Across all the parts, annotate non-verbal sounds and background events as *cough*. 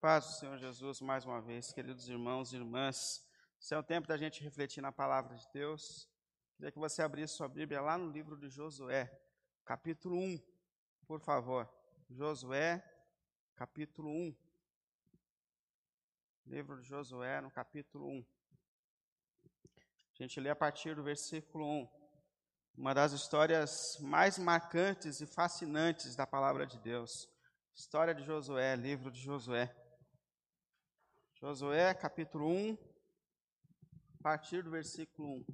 Paz do Senhor Jesus mais uma vez, queridos irmãos e irmãs. Esse é o tempo da gente refletir na palavra de Deus. Queria que você abrisse sua Bíblia lá no livro de Josué, capítulo 1, por favor. Josué, capítulo 1. Livro de Josué, no capítulo 1. A gente lê a partir do versículo 1. Uma das histórias mais marcantes e fascinantes da palavra de Deus. História de Josué, livro de Josué. Josué, capítulo 1, a partir do versículo 1.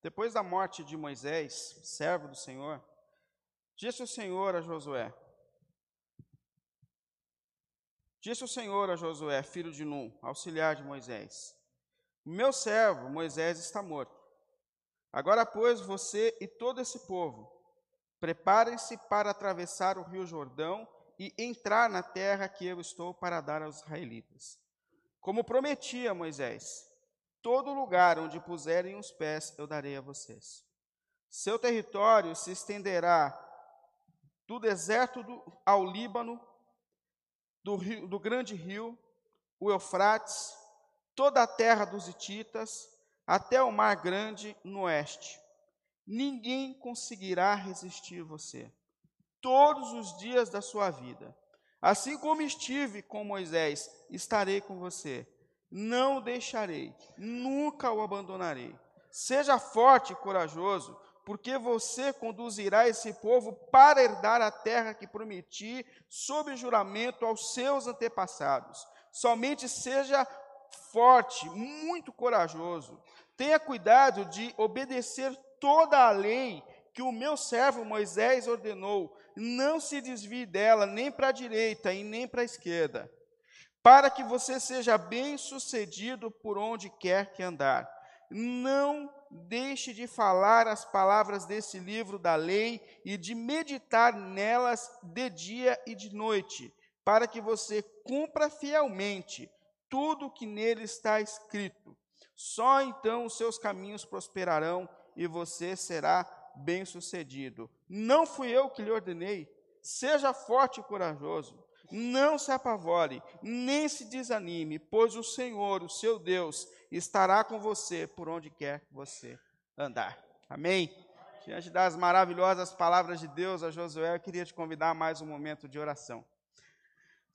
Depois da morte de Moisés, servo do Senhor, disse o Senhor a Josué: Disse o Senhor a Josué, filho de Num, auxiliar de Moisés: Meu servo Moisés está morto. Agora, pois, você e todo esse povo, preparem-se para atravessar o rio Jordão e entrar na terra que eu estou para dar aos israelitas. Como prometi a Moisés, todo lugar onde puserem os pés eu darei a vocês. Seu território se estenderá do deserto do, ao Líbano, do, rio, do grande rio, o Eufrates, toda a terra dos Hititas, até o mar grande no oeste. Ninguém conseguirá resistir você todos os dias da sua vida. Assim como estive com Moisés, estarei com você. Não o deixarei, nunca o abandonarei. Seja forte e corajoso, porque você conduzirá esse povo para herdar a terra que prometi sob juramento aos seus antepassados. Somente seja forte, muito corajoso. Tenha cuidado de obedecer toda a lei que o meu servo Moisés ordenou. Não se desvie dela nem para a direita e nem para a esquerda, para que você seja bem-sucedido por onde quer que andar. Não deixe de falar as palavras desse livro da lei e de meditar nelas de dia e de noite, para que você cumpra fielmente tudo o que nele está escrito. Só então os seus caminhos prosperarão e você será bem-sucedido. Não fui eu que lhe ordenei. Seja forte e corajoso. Não se apavore, nem se desanime, pois o Senhor, o seu Deus, estará com você por onde quer que você andar. Amém? Diante das maravilhosas palavras de Deus a Josué, eu queria te convidar a mais um momento de oração.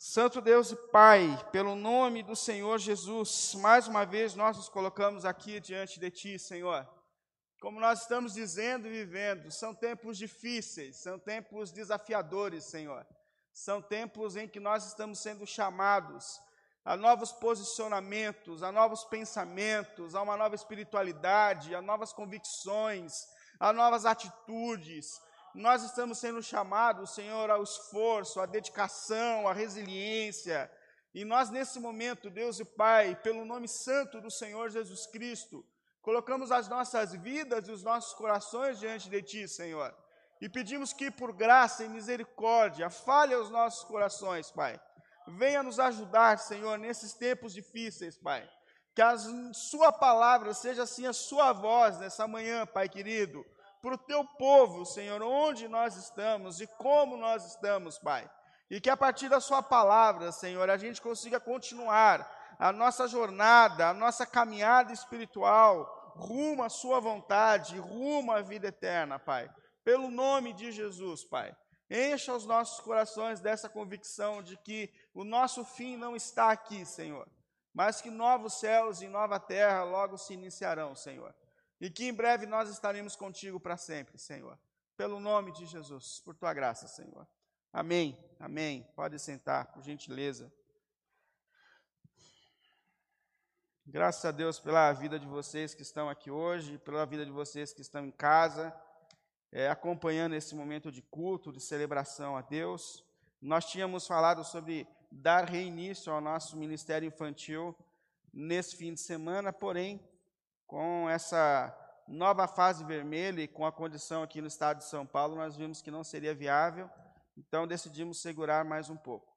Santo Deus e Pai, pelo nome do Senhor Jesus, mais uma vez nós nos colocamos aqui diante de Ti, Senhor. Como nós estamos dizendo e vivendo, são tempos difíceis, são tempos desafiadores, Senhor. São tempos em que nós estamos sendo chamados a novos posicionamentos, a novos pensamentos, a uma nova espiritualidade, a novas convicções, a novas atitudes, nós estamos sendo chamados, Senhor, ao esforço, à dedicação, à resiliência. E nós, nesse momento, Deus e Pai, pelo nome santo do Senhor Jesus Cristo, colocamos as nossas vidas e os nossos corações diante de Ti, Senhor. E pedimos que, por graça e misericórdia, fale aos nossos corações, Pai. Venha nos ajudar, Senhor, nesses tempos difíceis, Pai. Que a Sua palavra seja assim a Sua voz nessa manhã, Pai querido para o teu povo, Senhor, onde nós estamos e como nós estamos, Pai. E que a partir da Sua palavra, Senhor, a gente consiga continuar a nossa jornada, a nossa caminhada espiritual, rumo à Sua vontade, rumo à vida eterna, Pai. Pelo nome de Jesus, Pai. Encha os nossos corações dessa convicção de que o nosso fim não está aqui, Senhor, mas que novos céus e nova terra logo se iniciarão, Senhor. E que em breve nós estaremos contigo para sempre, Senhor. Pelo nome de Jesus, por tua graça, Senhor. Amém. Amém. Pode sentar, por gentileza. Graças a Deus pela vida de vocês que estão aqui hoje, pela vida de vocês que estão em casa, é, acompanhando esse momento de culto, de celebração a Deus. Nós tínhamos falado sobre dar reinício ao nosso ministério infantil nesse fim de semana, porém, com essa nova fase vermelha e com a condição aqui no estado de São Paulo, nós vimos que não seria viável, então decidimos segurar mais um pouco.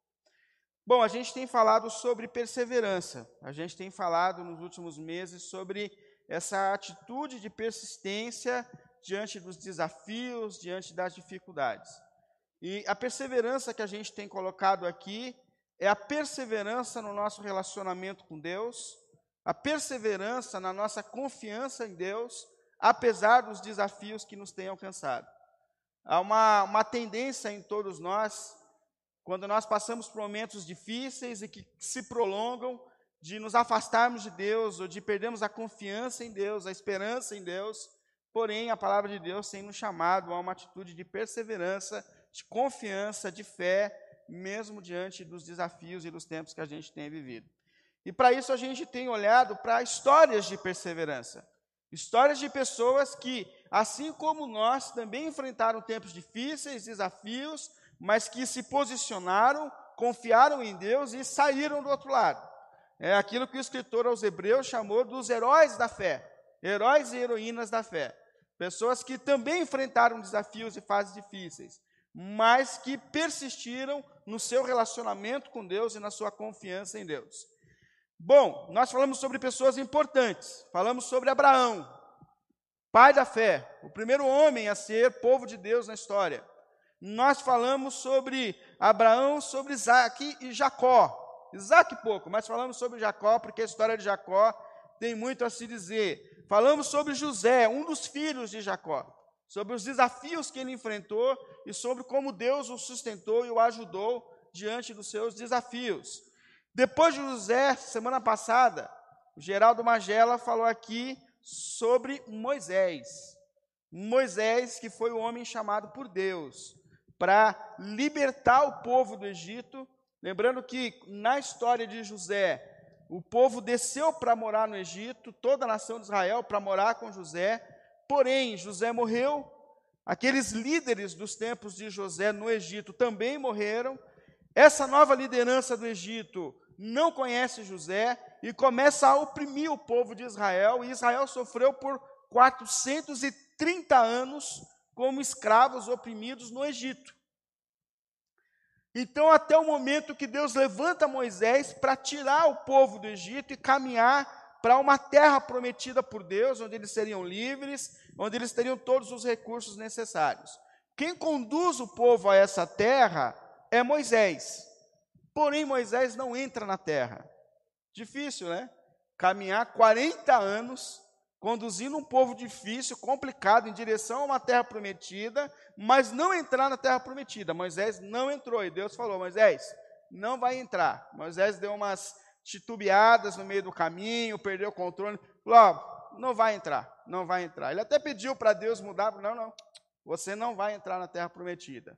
Bom, a gente tem falado sobre perseverança, a gente tem falado nos últimos meses sobre essa atitude de persistência diante dos desafios, diante das dificuldades. E a perseverança que a gente tem colocado aqui é a perseverança no nosso relacionamento com Deus, a perseverança na nossa confiança em Deus, apesar dos desafios que nos têm alcançado. Há uma, uma tendência em todos nós, quando nós passamos por momentos difíceis e que se prolongam, de nos afastarmos de Deus ou de perdermos a confiança em Deus, a esperança em Deus. Porém, a palavra de Deus tem nos chamado a uma atitude de perseverança, de confiança, de fé, mesmo diante dos desafios e dos tempos que a gente tem vivido. E para isso a gente tem olhado para histórias de perseverança. Histórias de pessoas que, assim como nós, também enfrentaram tempos difíceis, desafios, mas que se posicionaram, confiaram em Deus e saíram do outro lado. É aquilo que o escritor aos Hebreus chamou dos heróis da fé, heróis e heroínas da fé. Pessoas que também enfrentaram desafios e fases difíceis, mas que persistiram no seu relacionamento com Deus e na sua confiança em Deus. Bom, nós falamos sobre pessoas importantes. Falamos sobre Abraão, pai da fé, o primeiro homem a ser povo de Deus na história. Nós falamos sobre Abraão, sobre Isaac e Jacó. Isaac pouco, mas falamos sobre Jacó, porque a história de Jacó tem muito a se dizer. Falamos sobre José, um dos filhos de Jacó, sobre os desafios que ele enfrentou e sobre como Deus o sustentou e o ajudou diante dos seus desafios. Depois de José, semana passada, o Geraldo Magela falou aqui sobre Moisés. Moisés, que foi o homem chamado por Deus para libertar o povo do Egito. Lembrando que na história de José, o povo desceu para morar no Egito, toda a nação de Israel para morar com José. Porém, José morreu. Aqueles líderes dos tempos de José no Egito também morreram. Essa nova liderança do Egito não conhece José e começa a oprimir o povo de Israel, e Israel sofreu por 430 anos como escravos oprimidos no Egito. Então, até o momento que Deus levanta Moisés para tirar o povo do Egito e caminhar para uma terra prometida por Deus, onde eles seriam livres, onde eles teriam todos os recursos necessários. Quem conduz o povo a essa terra é Moisés. Porém, Moisés não entra na terra. Difícil, né? Caminhar 40 anos, conduzindo um povo difícil, complicado, em direção a uma terra prometida, mas não entrar na terra prometida. Moisés não entrou e Deus falou: Moisés, não vai entrar. Moisés deu umas titubeadas no meio do caminho, perdeu o controle. Falou: não vai entrar, não vai entrar. Ele até pediu para Deus mudar, não, não, você não vai entrar na terra prometida.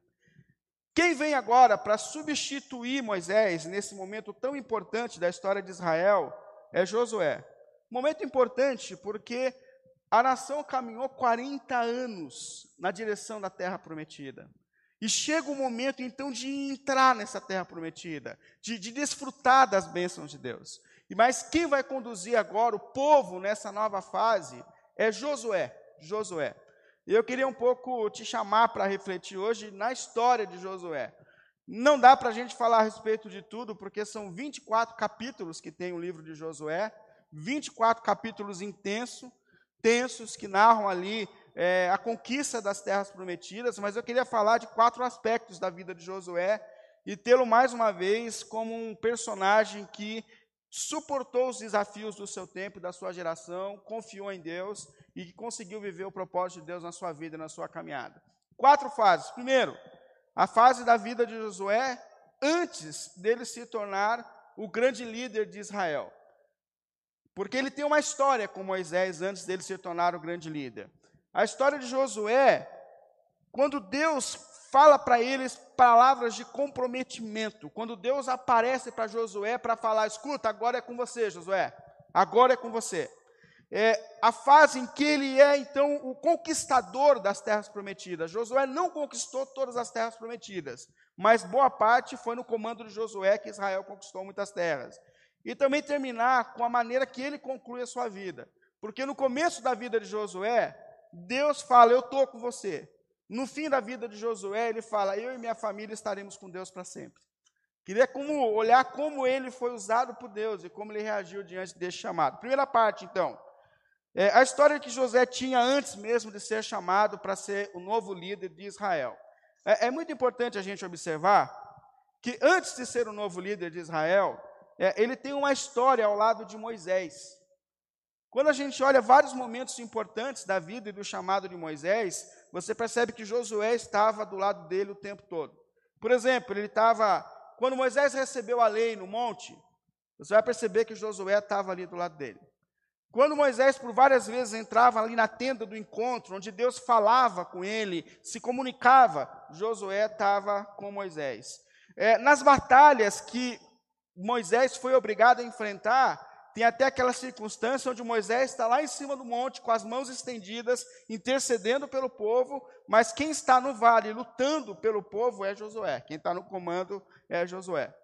Quem vem agora para substituir Moisés nesse momento tão importante da história de Israel é Josué. Momento importante porque a nação caminhou 40 anos na direção da terra prometida. E chega o momento então de entrar nessa terra prometida, de, de desfrutar das bênçãos de Deus. E mas quem vai conduzir agora o povo nessa nova fase é Josué. Josué. E eu queria um pouco te chamar para refletir hoje na história de Josué. Não dá para a gente falar a respeito de tudo, porque são 24 capítulos que tem o livro de Josué, 24 capítulos intensos, tensos, que narram ali é, a conquista das terras prometidas, mas eu queria falar de quatro aspectos da vida de Josué e tê-lo mais uma vez como um personagem que suportou os desafios do seu tempo, da sua geração, confiou em Deus e conseguiu viver o propósito de Deus na sua vida, na sua caminhada. Quatro fases. Primeiro, a fase da vida de Josué antes dele se tornar o grande líder de Israel. Porque ele tem uma história com Moisés antes dele se tornar o grande líder. A história de Josué, quando Deus fala para eles palavras de comprometimento, quando Deus aparece para Josué para falar: escuta, agora é com você, Josué, agora é com você é, a fase em que ele é, então, o conquistador das terras prometidas. Josué não conquistou todas as terras prometidas, mas boa parte foi no comando de Josué que Israel conquistou muitas terras. E também terminar com a maneira que ele conclui a sua vida. Porque no começo da vida de Josué, Deus fala: Eu estou com você. No fim da vida de Josué, ele fala: Eu e minha família estaremos com Deus para sempre. Queria como, olhar como ele foi usado por Deus e como ele reagiu diante desse chamado. Primeira parte, então. é, a história que José tinha antes mesmo de ser chamado para ser o novo líder de Israel. É, é, muito importante a gente observar que antes de ser o novo líder de Israel, é, ele tem uma história ao lado de Moisés. Quando a gente olha vários momentos importantes da vida e do chamado de Moisés, você percebe que Josué estava do lado dele o tempo todo. Por exemplo, ele estava. Quando Moisés recebeu a lei no monte, você vai perceber que Josué estava ali do lado dele. Quando Moisés, por várias vezes, entrava ali na tenda do encontro, onde Deus falava com ele, se comunicava, Josué estava com Moisés. É, nas batalhas que Moisés foi obrigado a enfrentar, tem até aquela circunstância onde Moisés está lá em cima do monte, com as mãos estendidas, intercedendo pelo povo, mas quem está no vale lutando pelo povo é Josué. Quem está no comando é Josué.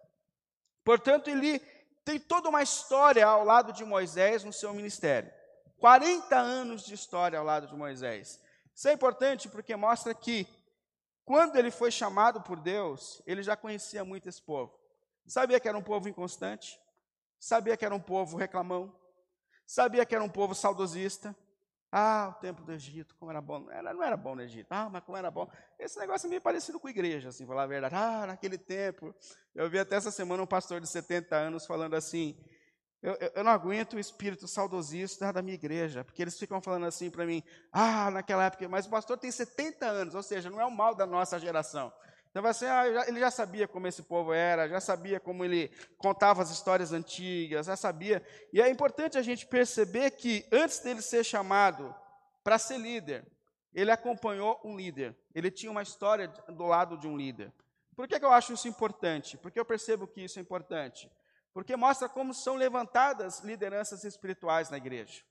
Portanto, ele tem toda uma história ao lado de Moisés no seu ministério. 40 anos de história ao lado de Moisés. Isso é importante porque mostra que, quando ele foi chamado por Deus, ele já conhecia muito esse povo. Sabia que era um povo inconstante, sabia que era um povo reclamão, sabia que era um povo saudosista. Ah, o tempo do Egito, como era bom. Era, não era bom no Egito. Ah, mas como era bom. Esse negócio é meio parecido com a igreja, assim, falar a verdade. Ah, naquele tempo. Eu vi até essa semana um pastor de 70 anos falando assim: eu, eu não aguento o espírito saudosista da minha igreja, porque eles ficam falando assim para mim: ah, naquela época, mas o pastor tem 70 anos, ou seja, não é o mal da nossa geração. Então vai ser, ah, ele já sabia como esse povo era, já sabia como ele contava as histórias antigas, já sabia. E é importante a gente perceber que antes dele ser chamado para ser líder, ele acompanhou um líder. Ele tinha uma história do lado de um líder. Por que, que eu acho isso importante? Porque eu percebo que isso é importante. Porque mostra como são levantadas lideranças espirituais na igreja.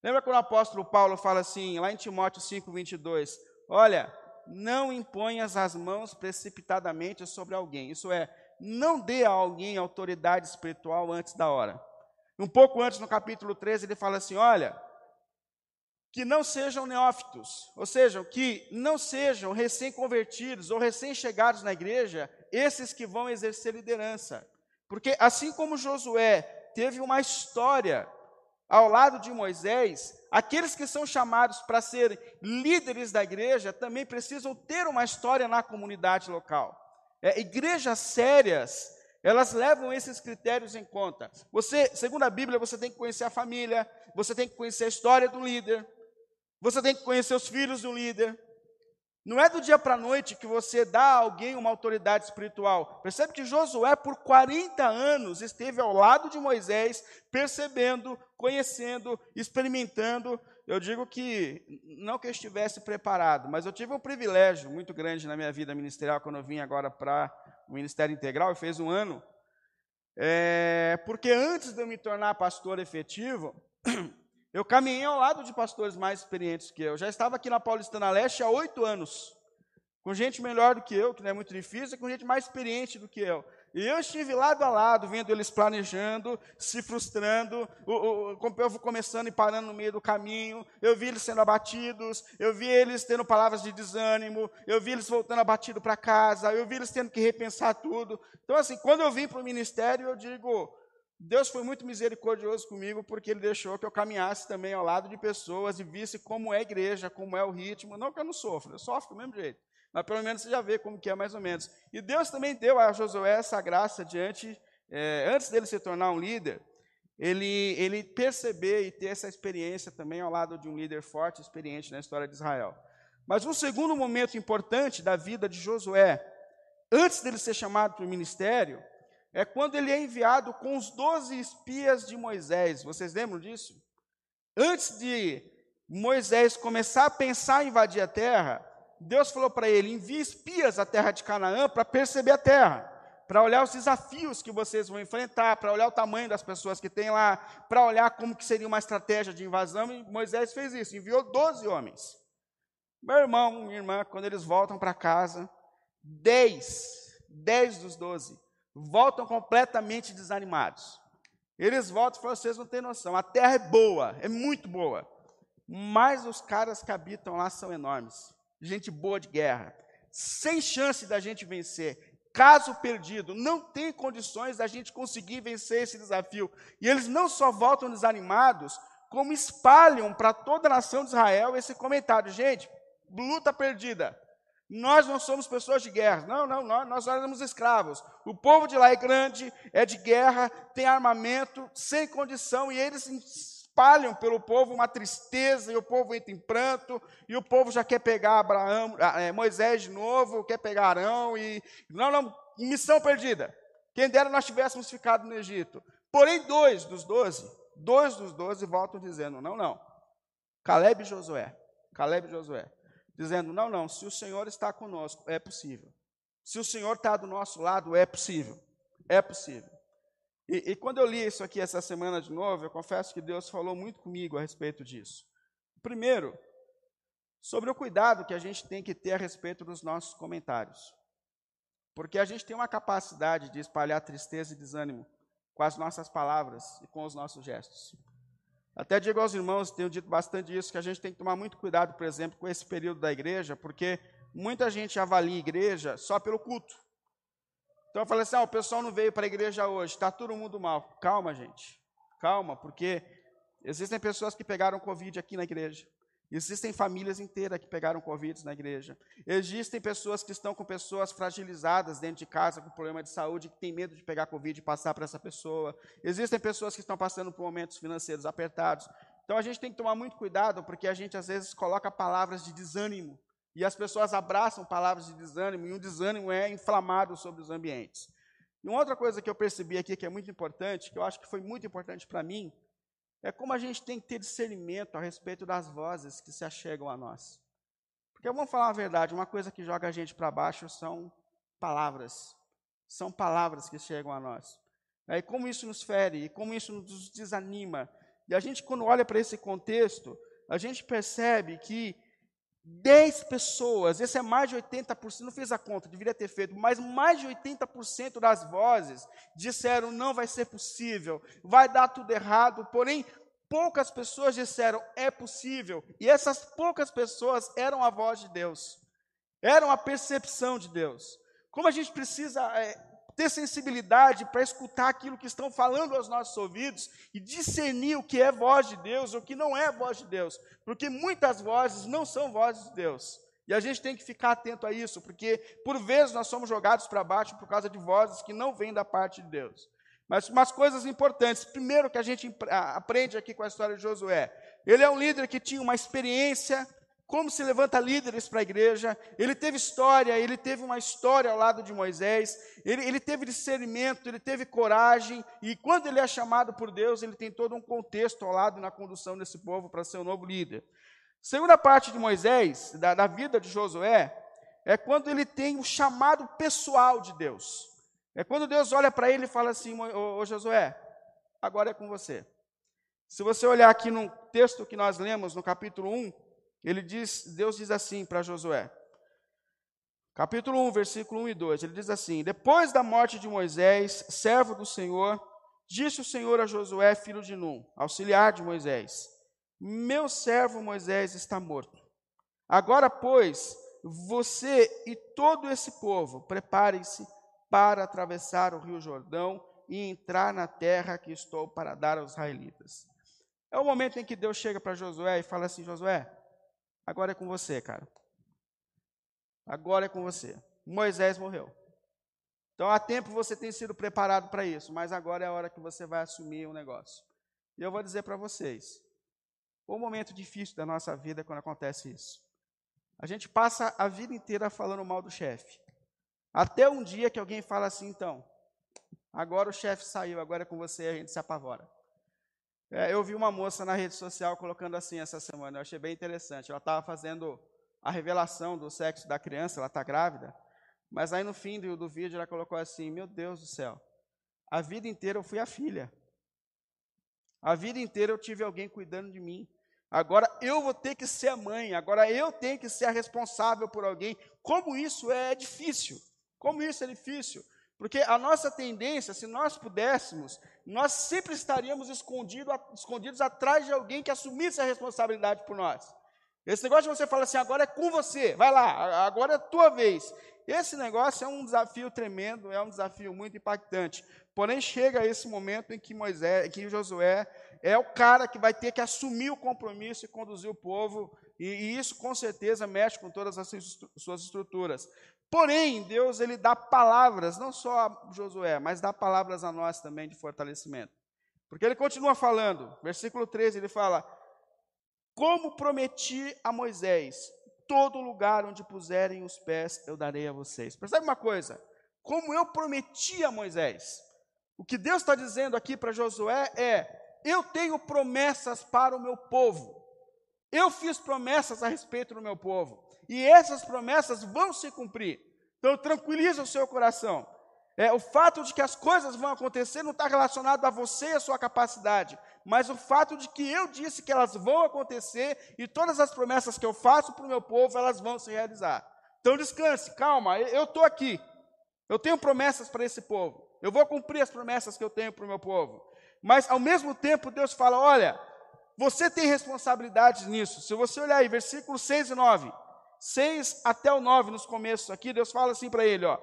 Lembra quando o apóstolo Paulo fala assim, lá em Timóteo 5, 22, olha, não imponhas as mãos precipitadamente sobre alguém. Isso é, não dê a alguém autoridade espiritual antes da hora. Um pouco antes, no capítulo 13, ele fala assim: olha, que não sejam neófitos, ou seja, que não sejam recém-convertidos ou recém-chegados na igreja, esses que vão exercer liderança. Porque assim como Josué teve uma história ao lado de Moisés, aqueles que são chamados para ser líderes da igreja também precisam ter uma história na comunidade local. É, igrejas sérias, elas levam esses critérios em conta. Você, segundo a Bíblia, você tem que conhecer a família, você tem que conhecer a história do líder, você tem que conhecer os filhos do líder, não é do dia para a noite que você dá a alguém uma autoridade espiritual. Percebe que Josué, por 40 anos, esteve ao lado de Moisés, percebendo, conhecendo, experimentando. Eu digo que, não que eu estivesse preparado, mas eu tive um privilégio muito grande na minha vida ministerial, quando eu vim agora para o Ministério Integral, eu fiz um ano. É, porque antes de eu me tornar pastor efetivo, *clears throat* Eu caminhei ao lado de pastores mais experientes que eu. Já estava aqui na Paulistana Leste há oito anos, com gente melhor do que eu, que não é muito difícil, e com gente mais experiente do que eu. E eu estive lado a lado, vendo eles planejando, se frustrando, o, o, começando e parando no meio do caminho. Eu vi eles sendo abatidos, eu vi eles tendo palavras de desânimo, eu vi eles voltando abatido para casa, eu vi eles tendo que repensar tudo. Então, assim, quando eu vim para o ministério, eu digo, Deus foi muito misericordioso comigo porque Ele deixou que eu caminhasse também ao lado de pessoas e visse como é a igreja, como é o ritmo. Não que eu não sofro, eu sofro do mesmo jeito. Mas pelo menos você já vê como que é mais ou menos. E Deus também deu a Josué essa graça diante, é, antes dele se tornar um líder, ele, ele perceber e ter essa experiência também ao lado de um líder forte, experiente na história de Israel. Mas um segundo momento importante da vida de Josué, antes dele ser chamado para o ministério, é quando ele é enviado com os doze espias de Moisés. Vocês lembram disso? Antes de Moisés começar a pensar em invadir a terra, Deus falou para ele: envie espias à terra de Canaã para perceber a terra, para olhar os desafios que vocês vão enfrentar, para olhar o tamanho das pessoas que tem lá, para olhar como que seria uma estratégia de invasão. E Moisés fez isso, enviou doze homens. Meu irmão, minha irmã, quando eles voltam para casa, dez, dez dos doze voltam completamente desanimados. Eles voltam e falam: vocês não têm noção, a terra é boa, é muito boa, mas os caras que habitam lá são enormes, gente boa de guerra, sem chance da gente vencer. Caso perdido, não tem condições da gente conseguir vencer esse desafio. E eles não só voltam desanimados, como espalham para toda a nação de Israel esse comentário. Gente, luta perdida. Nós não somos pessoas de guerra. Não, não, nós, nós éramos escravos. O povo de lá é grande, é de guerra, tem armamento, sem condição, e eles espalham pelo povo uma tristeza, e o povo entra em pranto, e o povo já quer pegar Abraão, ah, é, Moisés de novo, quer pegar Arão, e. Não, não, missão perdida. Quem dera nós tivéssemos ficado no Egito. Porém, dois dos doze, dois dos doze voltam dizendo: não, não. Caleb e Josué. Caleb e Josué dizendo: não, não, se o Senhor está conosco, é possível. Se o Senhor está do nosso lado, é possível. É possível. E, e, quando eu li isso aqui essa semana de novo, eu confesso que Deus falou muito comigo a respeito disso. Primeiro, sobre o cuidado que a gente tem que ter a respeito dos nossos comentários. Porque a gente tem uma capacidade de espalhar tristeza e desânimo com as nossas palavras e com os nossos gestos. Até digo aos irmãos, tenho dito bastante isso, que a gente tem que tomar muito cuidado, por exemplo, com esse período da igreja, porque muita gente avalia a igreja só pelo culto. Então eu falei assim: ah, o pessoal não veio para a igreja hoje, está todo mundo mal. Calma, gente, calma, porque existem pessoas que pegaram Covid aqui na igreja. Existem famílias inteiras que pegaram Covid na igreja. Existem pessoas que estão com pessoas fragilizadas dentro de casa com problema de saúde, que têm medo de pegar Covid e passar para essa pessoa. Existem pessoas que estão passando por momentos financeiros apertados. Então a gente tem que tomar muito cuidado, porque a gente às vezes coloca palavras de desânimo. E as pessoas abraçam palavras de desânimo, e o desânimo é inflamado sobre os ambientes. E uma outra coisa que eu percebi aqui que é muito importante, que eu acho que foi muito importante para mim, é como a gente tem que ter discernimento a respeito das vozes que se achegam a nós. Porque vamos falar a verdade, uma coisa que joga a gente para baixo são palavras. São palavras que chegam a nós. E como isso nos fere, e como isso nos desanima. E a gente, quando olha para esse contexto, a gente percebe que 10 pessoas, esse é mais de 80%, não fiz a conta, deveria ter feito, mas mais de 80% das vozes disseram não vai ser possível, vai dar tudo errado, porém poucas pessoas disseram é possível, e essas poucas pessoas eram a voz de Deus, eram a percepção de Deus. Como a gente precisa é, ter sensibilidade para escutar aquilo que estão falando aos nossos ouvidos e discernir o que é voz de Deus ou o que não é voz de Deus, porque muitas vozes não são vozes de Deus. E a gente tem que ficar atento a isso, porque por vezes nós somos jogados para baixo por causa de vozes que não vêm da parte de Deus. Mas umas coisas importantes. Primeiro que a gente aprende aqui com a história de Josué. Ele é um líder que tinha uma experiência como se levanta líderes para a igreja. Ele teve história, ele teve uma história ao lado de Moisés, ele, ele, teve discernimento, ele teve coragem, e quando ele é chamado por Deus, ele tem todo um contexto ao lado na condução desse povo para ser o novo líder. Segunda parte de Moisés, da, da vida de Josué, é quando ele tem o chamado pessoal de Deus. É quando Deus olha para ele e fala assim: ô, Josué, agora é com você. Se você olhar aqui no texto que nós lemos, no capítulo 1, ele diz, Deus diz assim para Josué. Capítulo 1, versículo 1 e 2. Ele diz assim: Depois da morte de Moisés, servo do Senhor, disse o Senhor a Josué, filho de Num, auxiliar de Moisés: Meu servo Moisés está morto. Agora, pois, você e todo esse povo, preparem-se para atravessar o rio Jordão e entrar na terra que estou para dar aos israelitas. É o momento em que Deus chega para Josué e fala assim: Josué, Agora é com você, cara. Agora é com você. Moisés morreu. Então há tempo você tem sido preparado para isso, mas agora é a hora que você vai assumir o um negócio. E eu vou dizer para vocês: o momento difícil da nossa vida é quando acontece isso. A gente passa a vida inteira falando mal do chefe. Até um dia que alguém fala assim, então, agora o chefe saiu, agora é com você, a gente se apavora. É, eu vi uma moça na rede social colocando assim essa semana, eu achei bem interessante. Ela estava fazendo a revelação do sexo da criança, ela está grávida, mas aí no fim do, do vídeo ela colocou assim: Meu Deus do céu, a vida inteira eu fui a filha, a vida inteira eu tive alguém cuidando de mim. Agora eu vou ter que ser a mãe, agora eu tenho que ser a responsável por alguém. Como isso é difícil, como isso é difícil. Porque a nossa tendência, se nós pudéssemos, nós sempre estaríamos escondido, escondidos atrás de alguém que assumisse a responsabilidade por nós. Esse negócio de você falar assim, agora é com você, vai lá, agora é a tua vez. Esse negócio é um desafio tremendo, é um desafio muito impactante. Porém, chega esse momento em que Moisés, que Josué é o cara que vai ter que assumir o compromisso e conduzir o povo, e, e isso com certeza mexe com todas as suas estruturas. Porém, Deus ele dá palavras, não só a Josué, mas dá palavras a nós também de fortalecimento. Porque ele continua falando, versículo 13, ele fala: Como prometi a Moisés, todo lugar onde puserem os pés eu darei a vocês. Percebe uma coisa? Como eu prometi a Moisés. O que Deus está dizendo aqui para Josué é: Eu tenho promessas para o meu povo. Eu fiz promessas a respeito do meu povo. E essas promessas vão se cumprir. Então tranquiliza o seu coração. É, o fato de que as coisas vão acontecer não está relacionado a você e a sua capacidade, mas o fato de que eu disse que elas vão acontecer e todas as promessas que eu faço para o meu povo, elas vão se realizar. Então descanse, calma, eu estou aqui. Eu tenho promessas para esse povo. Eu vou cumprir as promessas que eu tenho para o meu povo. Mas ao mesmo tempo, Deus fala: olha, você tem responsabilidades nisso. Se você olhar aí, versículos 6 e 9. 6 até o 9, nos começos aqui, Deus fala assim para ele: ó.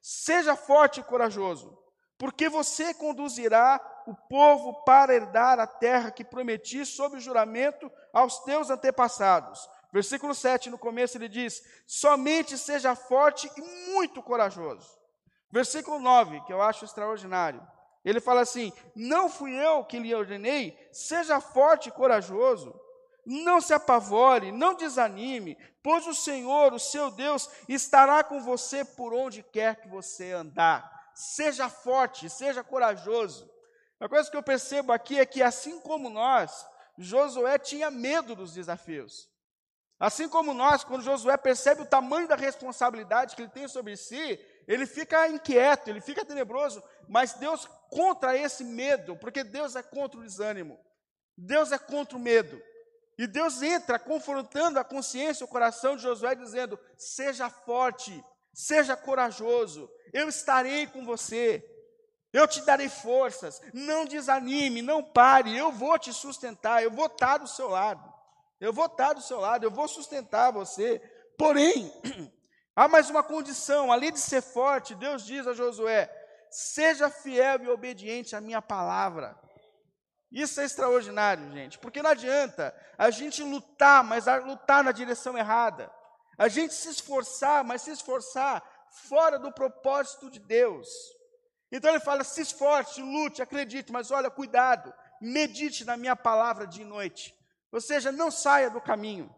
Seja forte e corajoso, porque você conduzirá o povo para herdar a terra que prometi sob juramento aos teus antepassados. Versículo 7, no começo, ele diz: Somente seja forte e muito corajoso. Versículo 9, que eu acho extraordinário. Ele fala assim: Não fui eu que lhe ordenei, seja forte e corajoso. Não se apavore, não desanime, pois o Senhor, o seu Deus, estará com você por onde quer que você andar. Seja forte, seja corajoso. A coisa que eu percebo aqui é que, assim como nós, Josué tinha medo dos desafios. Assim como nós, quando Josué percebe o tamanho da responsabilidade que ele tem sobre si, ele fica inquieto, ele fica tenebroso, mas Deus contra esse medo, porque Deus é contra o desânimo, Deus é contra o medo. E Deus entra confrontando a consciência, o coração de Josué, dizendo: seja forte, seja corajoso, eu estarei com você, eu te darei forças, não desanime, não pare, eu vou te sustentar, eu vou estar do seu lado, eu vou estar do seu lado, eu vou sustentar você. Porém, *clears throat* há mais uma condição, além de ser forte, Deus diz a Josué: seja fiel e obediente à minha palavra. Isso é extraordinário, gente, porque não adianta a gente lutar, mas lutar na direção errada. A gente se esforçar, mas se esforçar fora do propósito de Deus. Então ele fala: se esforce, lute, acredite, mas olha, cuidado, medite na minha palavra dia e noite. Ou seja, não saia do caminho,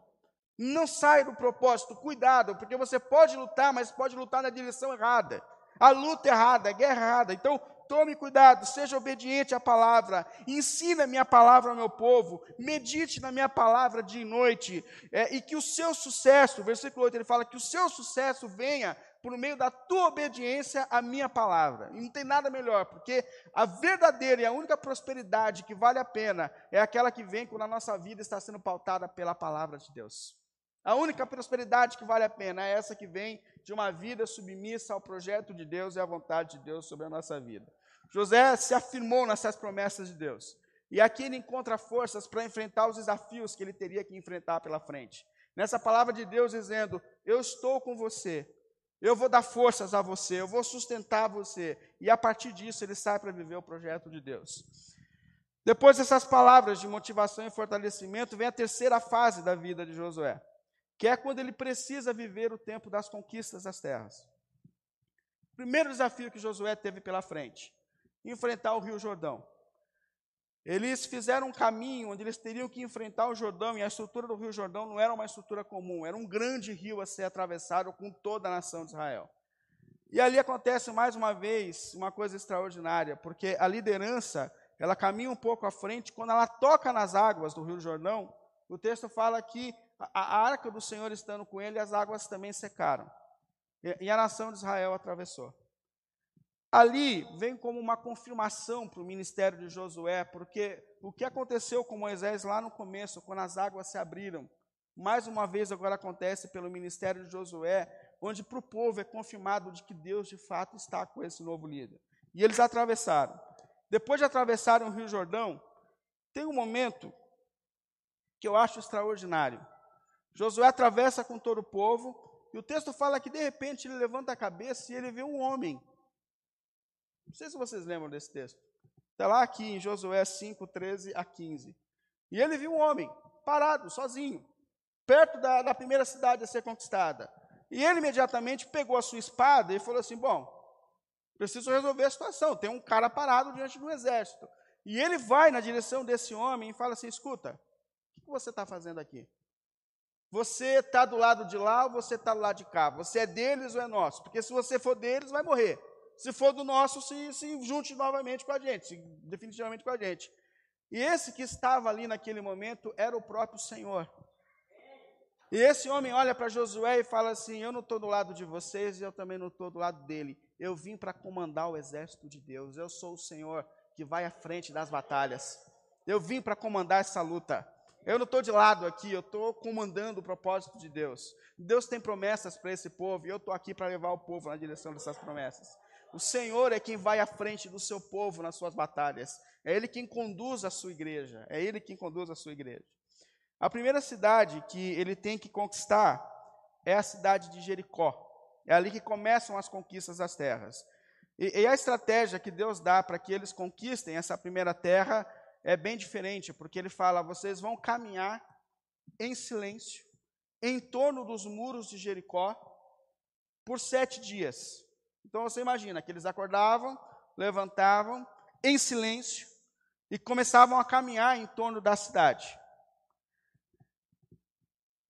não saia do propósito, cuidado, porque você pode lutar, mas pode lutar na direção errada. A luta errada, a guerra errada. Então, Tome cuidado, seja obediente à palavra, ensina a minha palavra ao meu povo, medite na minha palavra dia e noite, é, e que o seu sucesso, versículo 8, ele fala que o seu sucesso venha por meio da tua obediência à minha palavra. E não tem nada melhor, porque a verdadeira e a única prosperidade que vale a pena é aquela que vem quando a nossa vida está sendo pautada pela palavra de Deus. A única prosperidade que vale a pena é essa que vem de uma vida submissa ao projeto de Deus e à vontade de Deus sobre a nossa vida. José se afirmou nessas promessas de Deus. E aqui ele encontra forças para enfrentar os desafios que ele teria que enfrentar pela frente. Nessa palavra de Deus dizendo: Eu estou com você, eu vou dar forças a você, eu vou sustentar você. E a partir disso ele sai para viver o projeto de Deus. Depois dessas palavras de motivação e fortalecimento, vem a terceira fase da vida de Josué, que é quando ele precisa viver o tempo das conquistas das terras. O primeiro desafio que Josué teve pela frente enfrentar o Rio Jordão. Eles fizeram um caminho onde eles teriam que enfrentar o Jordão, e a estrutura do Rio Jordão não era uma estrutura comum, era um grande rio a ser atravessado com toda a nação de Israel. E ali acontece mais uma vez uma coisa extraordinária, porque a liderança, ela caminha um pouco à frente, quando ela toca nas águas do Rio Jordão, o texto fala que a, arca do Senhor estando com ele, as águas também secaram. E a nação de Israel atravessou. Ali vem como uma confirmação para o ministério de Josué, porque o que aconteceu com Moisés lá no começo, quando as águas se abriram, mais uma vez agora acontece pelo ministério de Josué, onde para o povo é confirmado de que Deus de fato está com esse novo líder. E eles atravessaram. Depois de atravessarem o Rio Jordão, tem um momento que eu acho extraordinário. Josué atravessa com todo o povo, e o texto fala que de repente ele levanta a cabeça e ele vê um homem não sei se vocês lembram desse texto. Está lá aqui em Josué 5, 13 a 15. E ele viu um homem parado, sozinho, perto da, da primeira cidade a ser conquistada. E ele imediatamente pegou a sua espada e falou assim: Bom, preciso resolver a situação. Tem um cara parado diante do exército. E ele vai na direção desse homem e fala assim: Escuta, o que você está fazendo aqui? Você está do lado de lá ou você está do lado de cá? Você é deles ou é nosso? Porque se você for deles, vai morrer. Se for do nosso, se, se junte novamente com a gente, se, definitivamente com a gente. E esse que estava ali naquele momento era o próprio Senhor. E esse homem olha para Josué e fala assim: Eu não estou do lado de vocês e eu também não estou do lado dele. Eu vim para comandar o exército de Deus. Eu sou o Senhor que vai à frente das batalhas. Eu vim para comandar essa luta. Eu não estou de lado aqui, eu estou comandando o propósito de Deus. Deus tem promessas para esse povo e eu estou aqui para levar o povo na direção dessas promessas. O Senhor é quem vai à frente do seu povo nas suas batalhas. É Ele quem conduz a sua igreja. É Ele quem conduz a sua igreja. A primeira cidade que ele tem que conquistar é a cidade de Jericó. É ali que começam as conquistas das terras. E, e a estratégia que Deus dá para que eles conquistem essa primeira terra é bem diferente, porque ele fala: vocês vão caminhar em silêncio em torno dos muros de Jericó por sete dias. Então você imagina que eles acordavam, levantavam em silêncio e começavam a caminhar em torno da cidade.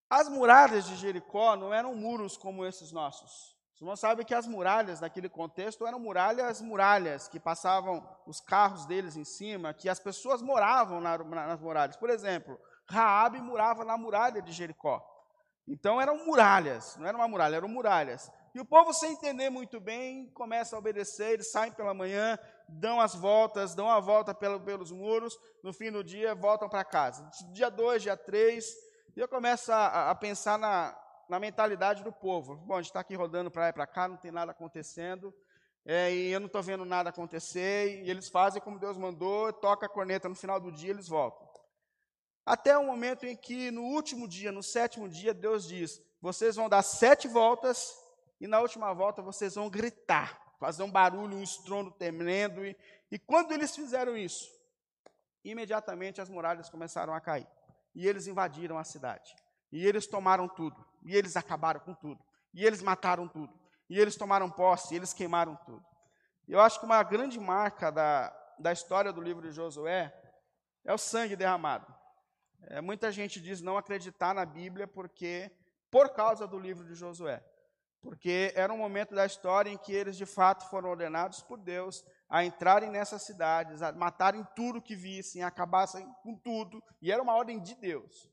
As muralhas de Jericó não eram muros como esses nossos. Os irmãos sabem que as muralhas naquele contexto eram muralhas, muralhas, que passavam os carros deles em cima, que as pessoas moravam na, nas muralhas. Por exemplo, Raabe morava na muralha de Jericó. Então eram muralhas, não era uma muralha, eram muralhas. E o povo, sem entender muito bem, começa a obedecer, eles saem pela manhã, dão as voltas, dão a volta pelos muros, no fim do dia voltam para casa. Dia 2, dia 3, e eu começo a, a pensar na, na mentalidade do povo. Bom, a gente está aqui rodando para lá e para cá, não tem nada acontecendo, é, e eu não estou vendo nada acontecer, e eles fazem como Deus mandou, toca a corneta no final do dia, eles voltam. Até o momento em que, no último dia, no sétimo dia, Deus diz: vocês vão dar sete voltas, e na última volta vocês vão gritar, fazer um barulho, um estrondo tremendo. E, e quando eles fizeram isso, imediatamente as muralhas começaram a cair, e eles invadiram a cidade. E eles tomaram tudo. E eles acabaram com tudo. E eles mataram tudo. E eles tomaram posse. E eles queimaram tudo. Eu acho que uma grande marca da, da história do livro de Josué é o sangue derramado. É, muita gente diz não acreditar na Bíblia porque por causa do livro de Josué. Porque era um momento da história em que eles de fato foram ordenados por Deus a entrarem nessas cidades, a matarem tudo que vissem, acabassem com tudo, e era uma ordem de Deus.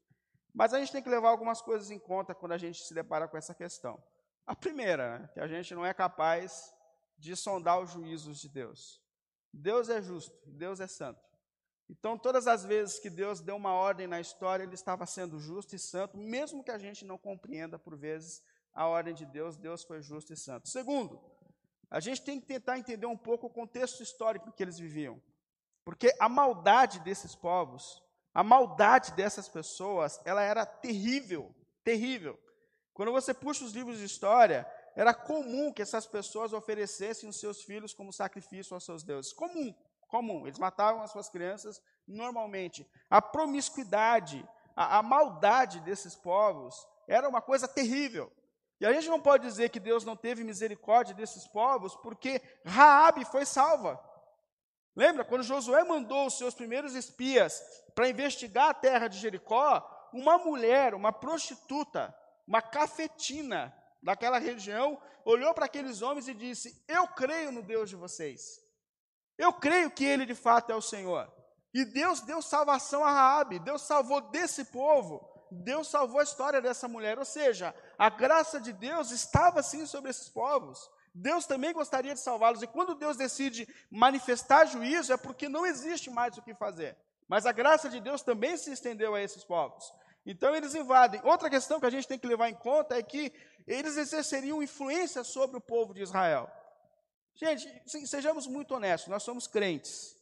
Mas a gente tem que levar algumas coisas em conta quando a gente se depara com essa questão. A primeira, né, que a gente não é capaz de sondar os juízos de Deus. Deus é justo, Deus é santo. Então, todas as vezes que Deus deu uma ordem na história, ele estava sendo justo e santo, mesmo que a gente não compreenda por vezes a ordem de Deus, Deus foi justo e santo. Segundo, a gente tem que tentar entender um pouco o contexto histórico que eles viviam. Porque a maldade desses povos a maldade dessas pessoas, ela era terrível, terrível. Quando você puxa os livros de história, era comum que essas pessoas oferecessem os seus filhos como sacrifício aos seus deuses. Comum, comum. Eles matavam as suas crianças normalmente. A promiscuidade, a, a maldade desses povos era uma coisa terrível. E a gente não pode dizer que Deus não teve misericórdia desses povos, porque Raabe foi salva. Lembra quando Josué mandou os seus primeiros espias para investigar a terra de Jericó? Uma mulher, uma prostituta, uma cafetina daquela região, olhou para aqueles homens e disse: Eu creio no Deus de vocês. Eu creio que ele de fato é o Senhor. E Deus deu salvação a Raabe, Deus salvou desse povo, Deus salvou a história dessa mulher. Ou seja, a graça de Deus estava sim sobre esses povos. Deus também gostaria de salvá-los. E quando Deus decide manifestar juízo, é porque não existe mais o que fazer. Mas a graça de Deus também se estendeu a esses povos. Então eles invadem. Outra questão que a gente tem que levar em conta é que eles exerceriam influência sobre o povo de Israel. Gente, sejamos muito honestos, nós somos crentes.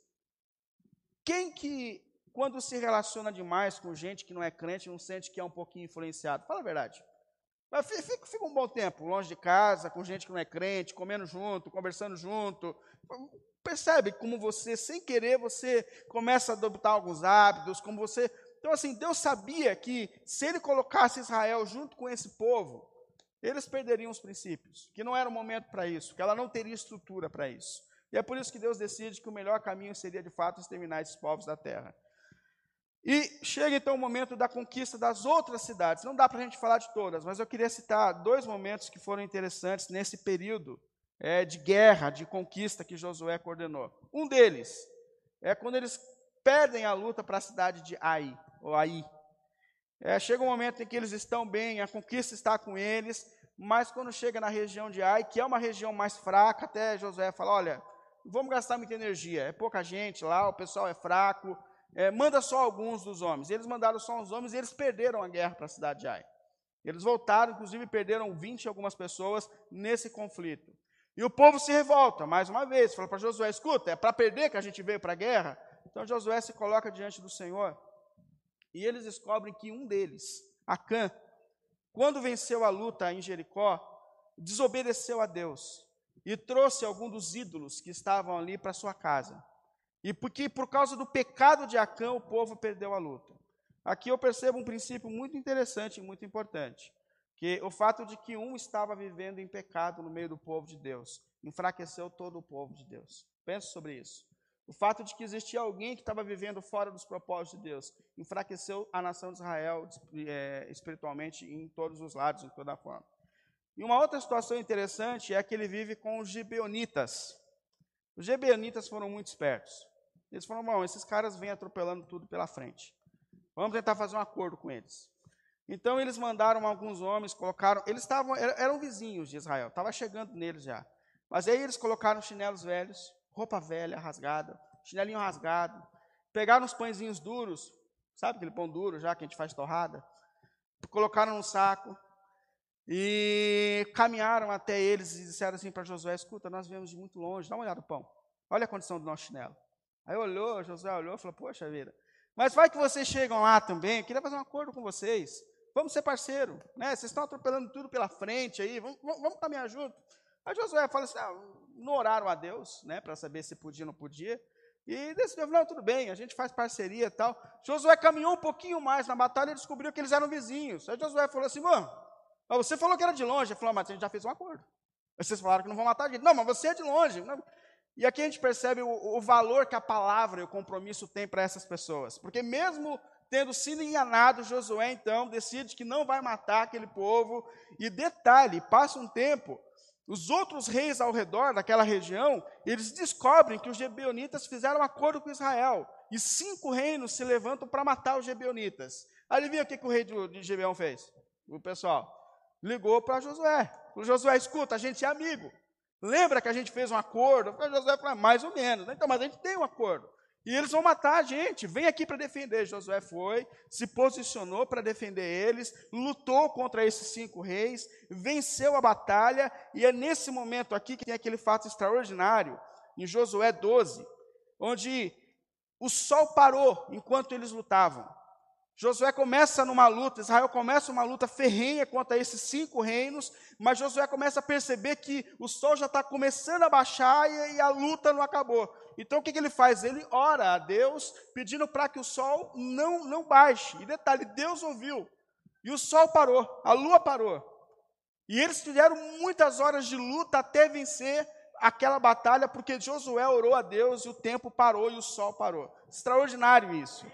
Quem que, quando se relaciona demais com gente que não é crente, não sente que é um pouquinho influenciado? Fala a verdade. Fica, fica, um bom tempo longe de casa, com gente que não é crente, comendo junto, conversando junto. percebe como você, sem querer, você começa a adoptar alguns hábitos, como você. Então, assim, Deus sabia que se ele colocasse Israel junto com esse povo, eles perderiam os princípios, que não era o momento para isso, que ela não teria estrutura para isso. E é por isso que Deus decide que o melhor caminho seria, de fato, exterminar esses povos da terra. E chega então o momento da conquista das outras cidades. Não dá para a gente falar de todas, mas eu queria citar dois momentos que foram interessantes nesse período é, de guerra, de conquista que Josué coordenou. Um deles é quando eles perdem a luta para a cidade de Ai, ou Ai. É, chega um momento em que eles estão bem, a conquista está com eles, mas quando chega na região de Ai, que é uma região mais fraca, até Josué fala: olha, vamos gastar muita energia, é pouca gente lá, o pessoal é fraco, é, manda só alguns dos homens. Eles mandaram só os homens e eles perderam a guerra para a cidade de Ai. Eles voltaram, inclusive perderam 20 e algumas pessoas nesse conflito. E o povo se revolta, mais uma vez, fala para Josué: escuta, é para perder que a gente veio para a guerra? Então Josué se coloca diante do Senhor e eles descobrem que um deles, Acã, quando venceu a luta em Jericó, desobedeceu a Deus e trouxe algum dos ídolos que estavam ali para sua casa. E porque por causa do pecado de Acã, o povo perdeu a luta. Aqui eu percebo um princípio muito interessante e muito importante que o fato de que um estava vivendo em pecado no meio do povo de Deus enfraqueceu todo o povo de Deus. Pense sobre isso. O fato de que existia alguém que estava vivendo fora dos propósitos de Deus enfraqueceu a nação de Israel é, espiritualmente em todos os lados, em toda forma. E uma outra situação interessante é que ele vive com os gibeonitas. Os gibeonitas foram muito espertos. Eles falaram: bom, esses caras vêm atropelando tudo pela frente. Vamos tentar fazer um acordo com eles. Então eles mandaram alguns homens, colocaram, eles estavam, eram vizinhos de Israel, estava chegando neles já. Mas aí eles colocaram chinelos velhos, roupa velha, rasgada, chinelinho rasgado, pegaram os pãezinhos duros, sabe aquele pão duro já que a gente faz torrada? Colocaram no saco e caminharam até eles e disseram assim para Josué: Escuta, nós viemos de muito longe, dá uma olhada no pão, olha a condição do nosso chinelo. Aí olhou, Josué olhou e falou: Poxa vida, mas vai que vocês chegam lá também, eu queria fazer um acordo com vocês. Vamos ser parceiro, né? Vocês estão atropelando tudo pela frente aí, vamos, vamos caminhar junto. Aí Josué fala assim: ah, não oraram a Deus, né, para saber se podia ou não podia. E decidiu, não, tudo bem, a gente faz parceria e tal. Josué caminhou um pouquinho mais na batalha e descobriu que eles eram vizinhos. Aí Josué falou assim: mano, você falou que era de longe. Ele falou, mas a gente já fez um acordo. Vocês falaram que não vão matar a gente. Não, mas você é de longe. E aqui a gente percebe o, o valor que a palavra e o compromisso tem para essas pessoas. Porque mesmo Tendo sido enganado, Josué então decide que não vai matar aquele povo. E detalhe, passa um tempo, os outros reis ao redor daquela região, eles descobrem que os gebeonitas fizeram um acordo com Israel. E cinco reinos se levantam para matar os gebeonitas. Adivinha o que, que o rei de Gebeão fez? O pessoal ligou para Josué. O Josué, escuta, a gente é amigo. Lembra que a gente fez um acordo? Josué falou, mais ou menos. Então, mas a gente tem um acordo. E eles vão matar a gente. Vem aqui para defender. Josué foi, se posicionou para defender eles, lutou contra esses cinco reis, venceu a batalha. E é nesse momento aqui que tem aquele fato extraordinário, em Josué 12, onde o sol parou enquanto eles lutavam. Josué começa numa luta, Israel começa uma luta ferrenha contra esses cinco reinos, mas Josué começa a perceber que o sol já está começando a baixar e, a luta não acabou. Então o que, que ele faz? Ele ora a Deus pedindo para que o sol não, não baixe. E detalhe, Deus ouviu. E o sol parou, a lua parou. E eles tiveram muitas horas de luta até vencer aquela batalha, porque Josué orou a Deus e o tempo parou e o sol parou. Extraordinário isso.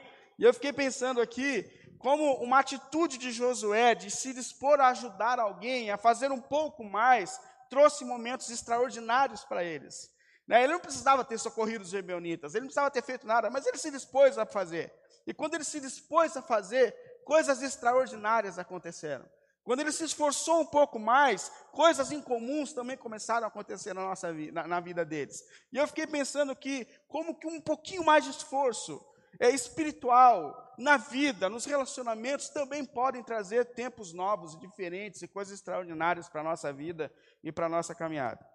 E eu fiquei pensando aqui como uma atitude de Josué de se dispor a ajudar alguém, a fazer um pouco mais, trouxe momentos extraordinários para eles. Né? Ele não precisava ter socorrido os rebelionitas, ele não precisava ter feito nada, mas ele se dispôs a fazer. E quando ele se dispôs a fazer, coisas extraordinárias aconteceram. Quando ele se esforçou um pouco mais, coisas incomuns também começaram a acontecer na nossa na, na vida deles. E eu fiquei pensando que, como que um pouquinho mais de esforço é espiritual na vida, nos relacionamentos, também podem trazer tempos novos e diferentes e coisas extraordinárias para a nossa vida e para a nossa caminhada.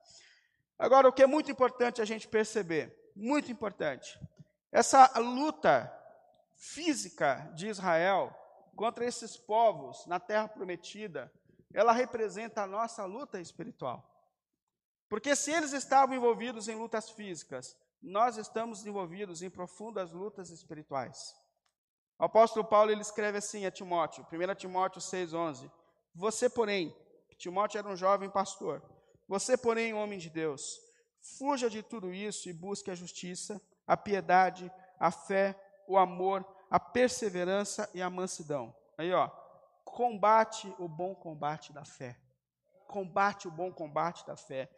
Agora, o que é muito importante a gente perceber, muito importante, essa luta física de Israel contra esses povos na terra prometida, ela representa a nossa luta espiritual. Porque se eles estavam envolvidos em lutas físicas, nós estamos envolvidos em profundas lutas espirituais. O apóstolo Paulo ele escreve assim a Timóteo, 1 Timóteo 6,11: Você, porém, Timóteo era um jovem pastor, você, porém, homem de Deus, fuja de tudo isso e busque a justiça, a piedade, a fé, o amor, a perseverança e a mansidão. Aí, ó, combate o bom combate da fé. Combate o bom combate da fé.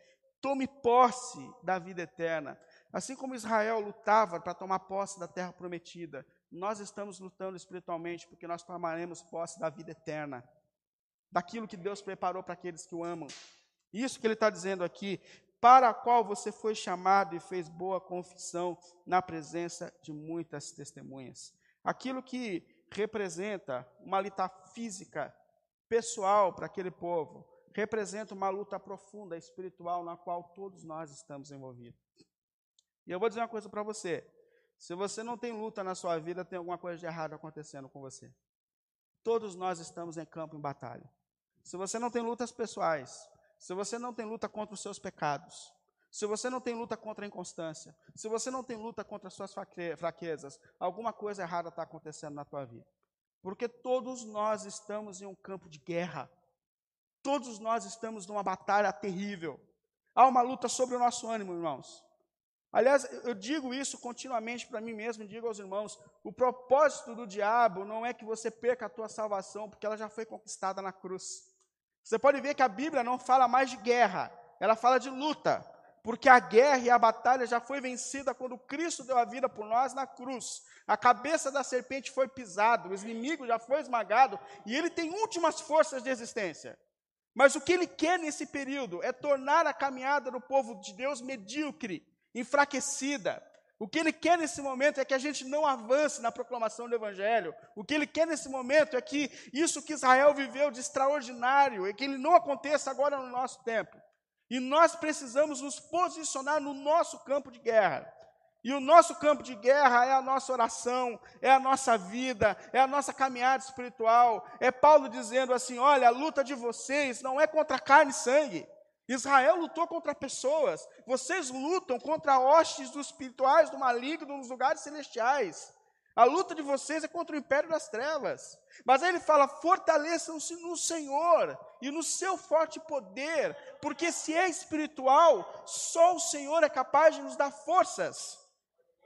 Tome posse da vida eterna. Assim como Israel lutava para tomar posse da terra prometida, nós estamos lutando espiritualmente porque nós tomaremos posse da vida eterna, daquilo que Deus preparou para aqueles que o amam. Isso que ele está dizendo aqui, para a qual você foi chamado e fez boa confissão na presença de muitas testemunhas. Aquilo que representa uma luta física, pessoal para aquele povo, representa uma luta profunda, espiritual, na qual todos nós estamos envolvidos. E eu vou dizer uma coisa para você: se você não tem luta na sua vida, tem alguma coisa de errado acontecendo com você. Todos nós estamos em campo em batalha. Se você não tem lutas pessoais, se você não tem luta contra os seus pecados, se você não tem luta contra a inconstância, se você não tem luta contra as suas fraquezas, alguma coisa errada está acontecendo na tua vida. Porque todos nós estamos em um campo de guerra. Todos nós estamos numa batalha terrível. Há uma luta sobre o nosso ânimo, irmãos. Aliás, eu digo isso continuamente para mim mesmo, digo aos irmãos, o propósito do diabo não é que você perca a tua salvação, porque ela já foi conquistada na cruz. Você pode ver que a Bíblia não fala mais de guerra, ela fala de luta, porque a guerra e a batalha já foi vencida quando Cristo deu a vida por nós na cruz. A cabeça da serpente foi pisada, o inimigo já foi esmagado e ele tem últimas forças de existência. Mas o que ele quer nesse período é tornar a caminhada do povo de Deus medíocre, enfraquecida. O que ele quer nesse momento é que a gente não avance na proclamação do Evangelho. O que ele quer nesse momento é que isso que Israel viveu de extraordinário, é que ele não aconteça agora no nosso tempo. E nós precisamos nos posicionar no nosso campo de guerra. E o nosso campo de guerra é a nossa oração, é a nossa vida, é a nossa caminhada espiritual. É Paulo dizendo assim: olha, a luta de vocês não é contra carne e sangue Israel lutou contra pessoas, vocês lutam contra hostes dos espirituais do maligno nos lugares celestiais. A luta de vocês é contra o império das trevas. Mas aí ele fala: fortaleçam-se no Senhor e no seu forte poder, porque se é espiritual, só o Senhor é capaz de nos dar forças.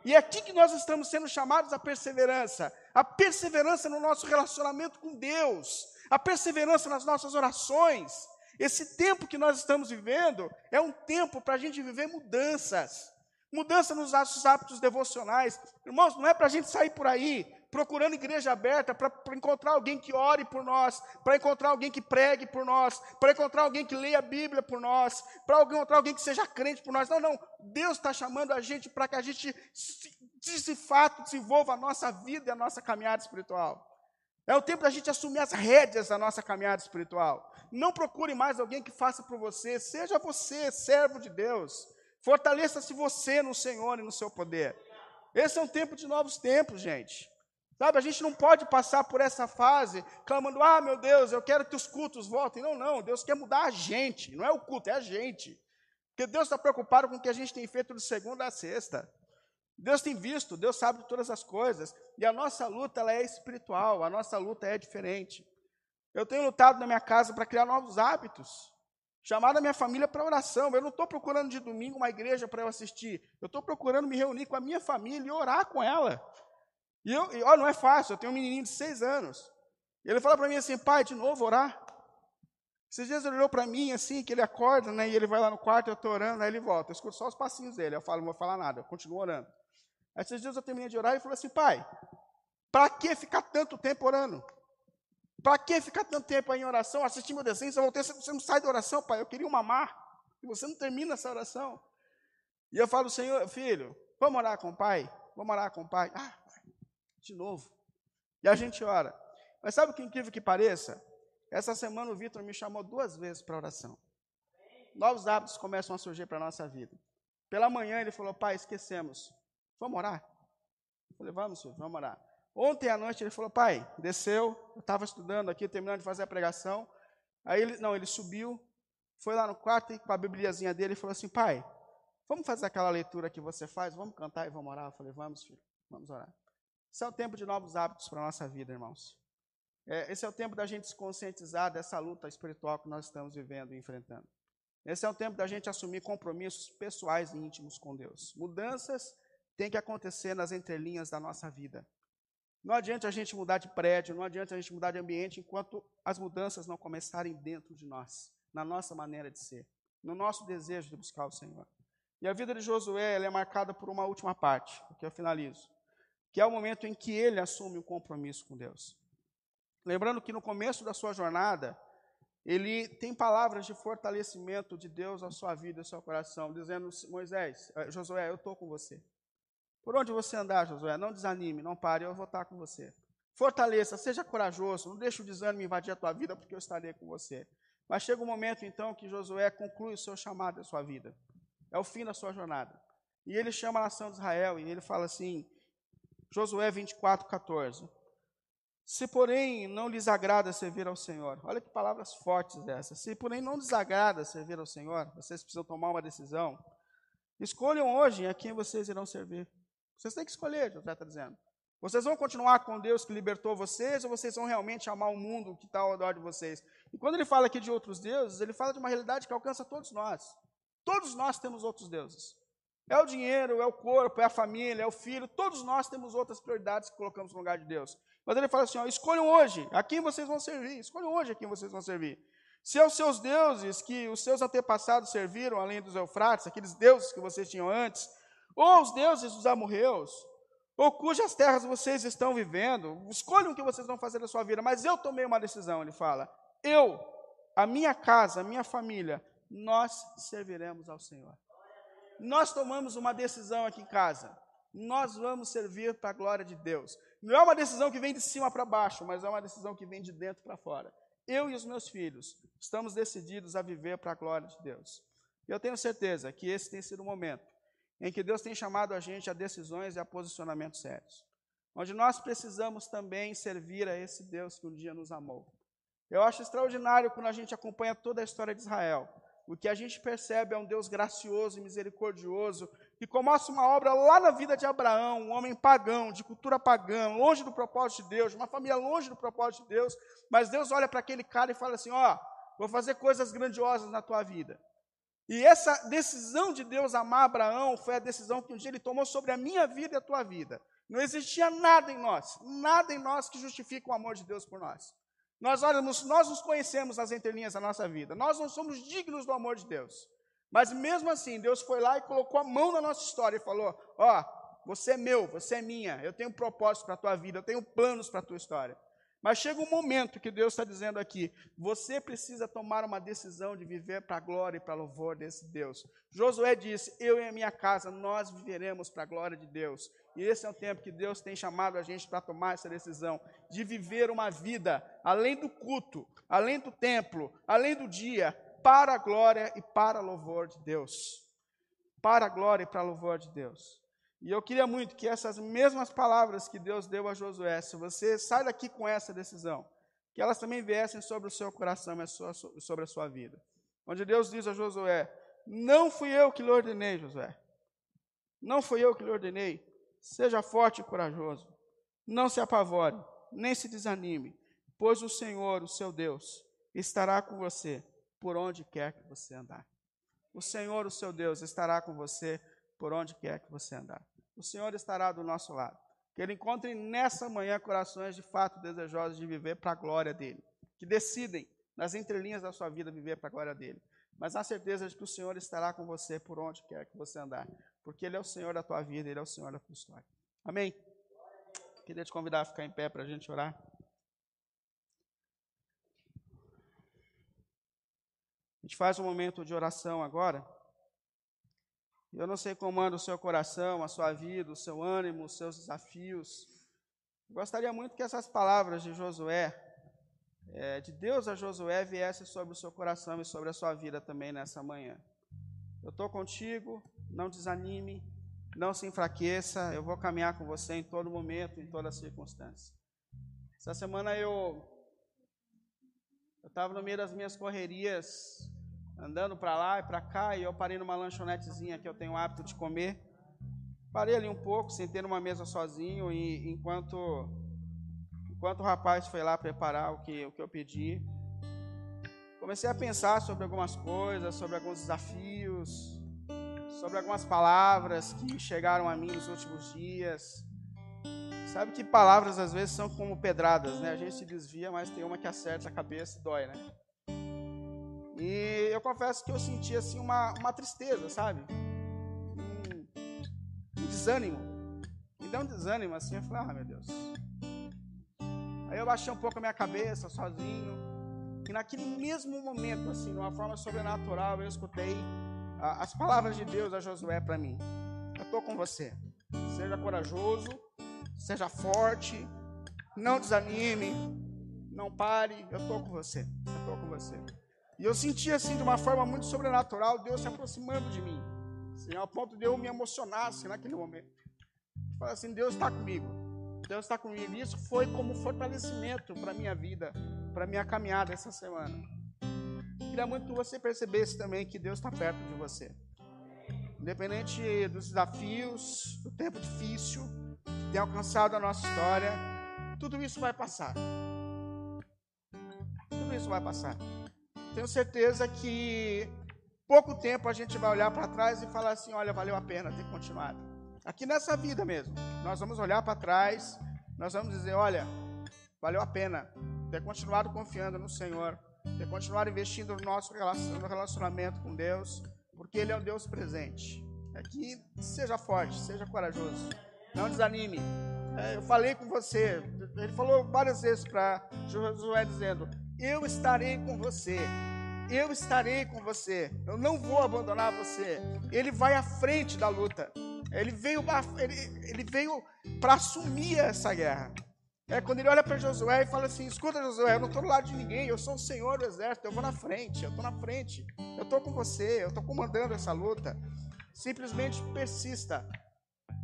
E é aqui que nós estamos sendo chamados à perseverança a perseverança no nosso relacionamento com Deus, a perseverança nas nossas orações, esse tempo que nós estamos vivendo é um tempo para a gente viver mudanças. Mudança nos nossos hábitos devocionais. Irmãos, não é para a gente sair por aí procurando igreja aberta para encontrar alguém que ore por nós, para encontrar alguém que pregue por nós, para encontrar alguém que leia a Bíblia por nós, para encontrar alguém que seja crente por nós. Não, não. Deus está chamando a gente para que a gente, de fato, desenvolva a nossa vida e a nossa caminhada espiritual. É o tempo da gente assumir as rédeas da nossa caminhada espiritual. Não procure mais alguém que faça por você. Seja você servo de Deus. Fortaleça-se você no Senhor e no seu poder. Esse é um tempo de novos tempos, gente. Sabe, a gente não pode passar por essa fase clamando: ah, meu Deus, eu quero que os cultos voltem. Não, não. Deus quer mudar a gente. Não é o culto, é a gente. Porque Deus está preocupado com o que a gente tem feito de segunda a sexta. Deus tem visto, Deus sabe de todas as coisas. E a nossa luta ela é espiritual, a nossa luta é diferente. Eu tenho lutado na minha casa para criar novos hábitos. Chamar a minha família para oração. Eu não estou procurando de domingo uma igreja para eu assistir. Eu estou procurando me reunir com a minha família e orar com ela. E, eu, e olha, não é fácil. Eu tenho um menininho de seis anos. E ele fala para mim assim, pai, de novo orar. Esses dias ele olhou para mim assim, que ele acorda, né, e ele vai lá no quarto, eu estou orando, aí ele volta. Eu escuto só os passinhos dele. Eu falo, não vou falar nada, eu continuo orando. Aí esses dias eu terminei de orar e falou assim, pai, para que ficar tanto tempo orando? Para que ficar tanto tempo em oração, assistindo meu desenho? Você, não sai da oração, pai. Eu queria um mamar. E você não termina essa oração. E eu falo, Senhor, filho, vamos orar com o pai? Vamos orar com o pai? Ah, pai, de novo. E a gente ora. Mas sabe o que incrível que pareça? Essa semana o Vitor me chamou duas vezes para oração. Novos hábitos começam a surgir para a nossa vida. Pela manhã ele falou, pai, esquecemos. Vamos orar? Eu falei, vamos, senhor, vamos orar. Ontem à noite ele falou, pai, desceu, eu estava estudando aqui, terminando de fazer a pregação. Aí ele, não, ele subiu, foi lá no quarto com a bibliazinha dele e falou assim, pai, vamos fazer aquela leitura que você faz, vamos cantar e vamos orar. Eu falei, vamos, filho, vamos orar. Esse é o tempo de novos hábitos para a nossa vida, irmãos. É, esse é o tempo da gente se conscientizar dessa luta espiritual que nós estamos vivendo e enfrentando. Esse é o tempo da gente assumir compromissos pessoais e íntimos com Deus. Mudanças têm que acontecer nas entrelinhas da nossa vida. Não adianta a gente mudar de prédio, não adianta a gente mudar de ambiente enquanto as mudanças não começarem dentro de nós, na nossa maneira de ser, no nosso desejo de buscar o Senhor. E a vida de Josué é marcada por uma última parte, que eu finalizo, que é o momento em que ele assume um compromisso com Deus. Lembrando que no começo da sua jornada, ele tem palavras de fortalecimento de Deus à sua vida, ao seu coração, dizendo: Moisés, eh, Josué, eu estou com você. Por onde você andar, Josué, não desanime, não pare, eu vou estar com você. Fortaleça, seja corajoso, não deixe o desânimo invadir a tua vida, porque eu estarei com você. Mas chega um momento, então, que Josué conclui o seu chamado da sua vida. É o fim da sua jornada. E ele chama a nação de Israel, e ele fala assim, Josué 24, 14. Se, porém, não lhes agrada servir ao Senhor, olha que palavras fortes essas. Se, porém, não lhes agrada servir ao Senhor, vocês precisam tomar uma decisão. Escolham hoje a quem vocês irão servir. Vocês têm que escolher, José está dizendo. Vocês vão continuar com Deus que libertou vocês ou vocês vão realmente amar o mundo que está ao redor de vocês? E quando ele fala aqui de outros deuses, ele fala de uma realidade que alcança todos nós. Todos nós temos outros deuses. É o dinheiro, é o corpo, é a família, é o filho. Todos nós temos outras prioridades que colocamos no lugar de Deus. Mas ele fala assim: ó, escolham hoje a quem vocês vão servir. Escolham hoje a quem vocês vão servir. Se é os seus deuses que os seus antepassados serviram, além dos Eufrates, aqueles deuses que vocês tinham antes, ou os deuses dos amorreus, ou cujas terras vocês estão vivendo, escolham o que vocês vão fazer da sua vida, mas eu tomei uma decisão, ele fala, eu, a minha casa, a minha família, nós serviremos ao Senhor. Nós tomamos uma decisão aqui em casa, nós vamos servir para a glória de Deus. Não é uma decisão que vem de cima para baixo, mas é uma decisão que vem de dentro para fora. Eu e os meus filhos estamos decididos a viver para a glória de Deus. E eu tenho certeza que esse tem sido o momento em que Deus tem chamado a gente a decisões e a posicionamentos sérios, onde nós precisamos também servir a esse Deus que um dia nos amou. Eu acho extraordinário quando a gente acompanha toda a história de Israel. O que a gente percebe é um Deus gracioso e misericordioso, que começa uma obra lá na vida de Abraão, um homem pagão, de cultura pagã, longe do propósito de Deus, uma família longe do propósito de Deus, mas Deus olha para aquele cara e fala assim: Ó, oh, vou fazer coisas grandiosas na tua vida. E essa decisão de Deus amar Abraão foi a decisão que um dia ele tomou sobre a minha vida e a tua vida. Não existia nada em nós, nada em nós que justifique o amor de Deus por nós. Nós olhamos, nós nos conhecemos nas entrelinhas da nossa vida. Nós não somos dignos do amor de Deus. Mas mesmo assim, Deus foi lá e colocou a mão na nossa história e falou: "Ó, oh, você é meu, você é minha. Eu tenho um propósito para a tua vida, eu tenho planos para a tua história." Mas chega um momento que Deus está dizendo aqui: você precisa tomar uma decisão de viver para a glória e para louvor desse Deus. Josué disse: Eu e a minha casa, nós viveremos para a glória de Deus. E esse é o tempo que Deus tem chamado a gente para tomar essa decisão de viver uma vida além do culto, além do templo, além do dia, para a glória e para louvor de Deus. Para a glória e para louvor de Deus. E eu queria muito que essas mesmas palavras que Deus deu a Josué, se você sai daqui com essa decisão, que elas também viessem sobre o seu coração e sobre a sua vida. Onde Deus diz a Josué: Não fui eu que lhe ordenei, Josué. Não fui eu que lhe ordenei. Seja forte e corajoso. Não se apavore, nem se desanime, pois o Senhor, o seu Deus, estará com você por onde quer que você andar. O Senhor, o seu Deus, estará com você por onde quer que você andar o Senhor estará do nosso lado. Que Ele encontre nessa manhã corações de fato desejosos de viver para a glória dEle. Que decidem, nas entrelinhas da sua vida, viver para a glória dEle. Mas na certeza de que o Senhor estará com você por onde quer que você andar. Porque Ele é o Senhor da tua vida, Ele é o Senhor da tua história. Amém? Queria te convidar a ficar em pé para a gente orar. A gente faz um momento de oração agora. Eu não sei como anda o seu coração, a sua vida, o seu ânimo, os seus desafios. Gostaria muito que essas palavras de Josué, é, de Deus a Josué, viessem sobre o seu coração e sobre a sua vida também nessa manhã. Eu estou contigo, não desanime, não se enfraqueça, eu vou caminhar com você em todo momento, em toda circunstância. Essa semana eu eu estava no meio das minhas correrias andando para lá e para cá, e eu parei numa lanchonetezinha que eu tenho o hábito de comer. Parei ali um pouco, sentei numa mesa sozinho, e enquanto, enquanto o rapaz foi lá preparar o que, o que eu pedi, comecei a pensar sobre algumas coisas, sobre alguns desafios, sobre algumas palavras que chegaram a mim nos últimos dias. Sabe que palavras às vezes são como pedradas, né? A gente se desvia, mas tem uma que acerta a cabeça e dói, né? E eu confesso que eu senti assim uma, uma tristeza, sabe? Um, um desânimo. Me deu um desânimo assim, eu falei, ah meu Deus. Aí eu baixei um pouco a minha cabeça sozinho. E naquele mesmo momento, assim, de uma forma sobrenatural, eu escutei as palavras de Deus a Josué para mim. Eu estou com você. Seja corajoso, seja forte, não desanime, não pare. Eu estou com você. Eu estou com você. E eu senti assim de uma forma muito sobrenatural Deus se aproximando de mim. Assim, ao ponto de eu me emocionar assim, naquele momento. Falar assim, Deus está comigo. Deus está comigo. E isso foi como fortalecimento para a minha vida, para a minha caminhada essa semana. Queria muito que você percebesse também que Deus está perto de você. Independente dos desafios, do tempo difícil que tem alcançado a nossa história, tudo isso vai passar. Tudo isso vai passar. Tenho certeza que pouco tempo a gente vai olhar para trás e falar assim: olha, valeu a pena ter continuado. Aqui nessa vida mesmo, nós vamos olhar para trás, nós vamos dizer: olha, valeu a pena ter continuado confiando no Senhor, ter continuado investindo no nosso relacionamento com Deus, porque Ele é um Deus presente. Aqui, seja forte, seja corajoso, não desanime. É, eu falei com você, ele falou várias vezes para Josué, dizendo: eu estarei com você. Eu estarei com você. Eu não vou abandonar você. Ele vai à frente da luta. Ele veio, ele, ele veio para assumir essa guerra. É quando ele olha para Josué e fala assim: Escuta, Josué, eu não estou do lado de ninguém, eu sou o Senhor do exército, eu vou na frente, eu estou na frente, eu estou com você, eu estou comandando essa luta. Simplesmente persista,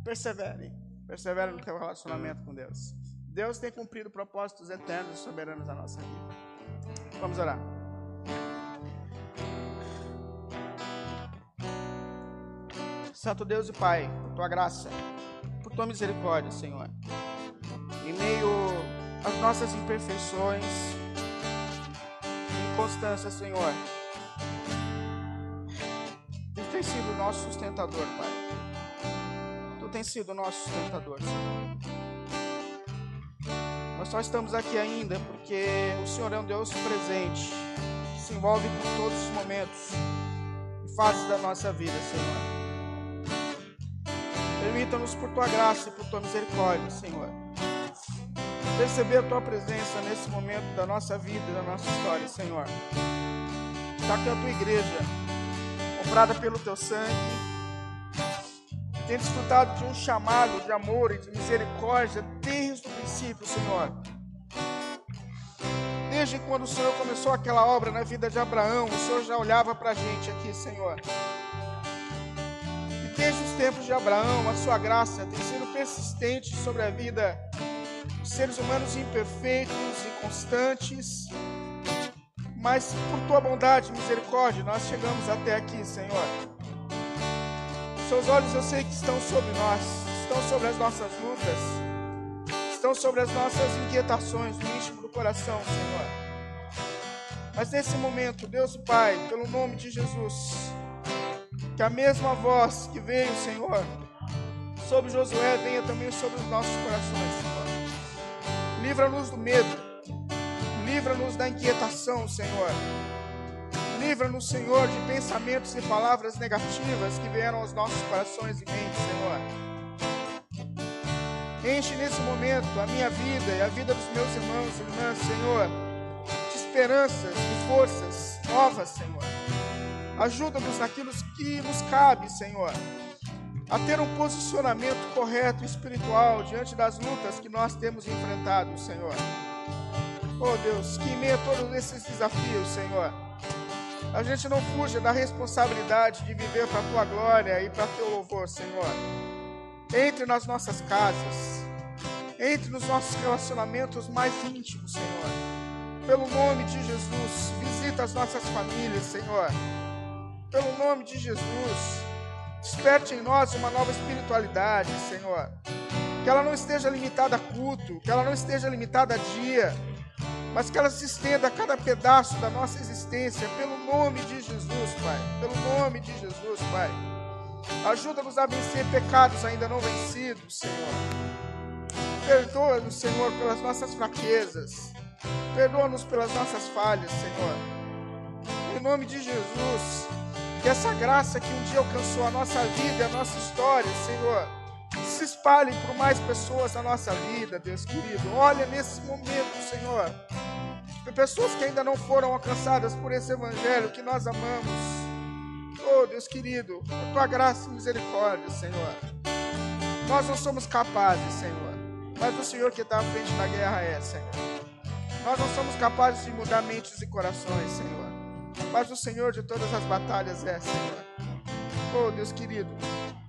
persevere, persevere no teu relacionamento com Deus. Deus tem cumprido propósitos eternos e soberanos na nossa vida. Vamos orar. Santo Deus e Pai, por tua graça, por tua misericórdia, Senhor. Em meio às nossas imperfeições, inconstância, Senhor. Tu tens sido o nosso sustentador, Pai. Tu tens sido o nosso sustentador, Senhor. Só estamos aqui ainda porque o Senhor é um Deus presente, que se envolve com todos os momentos e fases da nossa vida, Senhor. Permita-nos, por tua graça e por tua misericórdia, Senhor, perceber a tua presença nesse momento da nossa vida e da nossa história, Senhor. Está aqui a tua igreja, comprada pelo teu sangue, tem desfrutado de um chamado de amor e de misericórdia desde o princípio, Senhor. Desde quando o Senhor começou aquela obra na vida de Abraão, o Senhor já olhava para a gente aqui, Senhor. E desde os tempos de Abraão, a sua graça tem sido persistente sobre a vida dos seres humanos imperfeitos, inconstantes. Mas por tua bondade e misericórdia, nós chegamos até aqui, Senhor. Seus olhos eu sei que estão sobre nós, estão sobre as nossas lutas, estão sobre as nossas inquietações no íntimo do coração, Senhor. Mas nesse momento, Deus Pai, pelo nome de Jesus, que a mesma voz que veio, Senhor, sobre Josué venha também sobre os nossos corações, Senhor. Livra-nos do medo, livra-nos da inquietação, Senhor. Livra-nos, Senhor, de pensamentos e palavras negativas que vieram aos nossos corações e mentes, Senhor. Enche nesse momento a minha vida e a vida dos meus irmãos e irmãs, Senhor, de esperanças e forças novas, Senhor. Ajuda-nos naquilo que nos cabe, Senhor, a ter um posicionamento correto e espiritual diante das lutas que nós temos enfrentado, Senhor. Oh Deus, que em meio a todos esses desafios, Senhor, a gente não fuja da responsabilidade de viver para a tua glória e para teu louvor, Senhor. Entre nas nossas casas, entre nos nossos relacionamentos mais íntimos, Senhor. Pelo nome de Jesus, visita as nossas famílias, Senhor. pelo nome de Jesus. Desperte em nós uma nova espiritualidade, Senhor. Que ela não esteja limitada a culto, que ela não esteja limitada a dia, mas que ela se estenda a cada pedaço da nossa existência, pelo nome de Jesus, Pai. Pelo nome de Jesus, Pai. Ajuda-nos a vencer pecados ainda não vencidos, Senhor. Perdoa-nos, Senhor, pelas nossas fraquezas. Perdoa-nos pelas nossas falhas, Senhor. Em nome de Jesus, que essa graça que um dia alcançou a nossa vida e a nossa história, Senhor, se espalhe por mais pessoas na nossa vida, Deus querido. Olha nesse momento, Senhor. Pessoas que ainda não foram alcançadas por esse evangelho que nós amamos. Oh, Deus querido, a tua graça e misericórdia, Senhor. Nós não somos capazes, Senhor, mas o Senhor que está à frente da guerra é, Senhor. Nós não somos capazes de mudar mentes e corações, Senhor, mas o Senhor de todas as batalhas é, Senhor. Oh, Deus querido,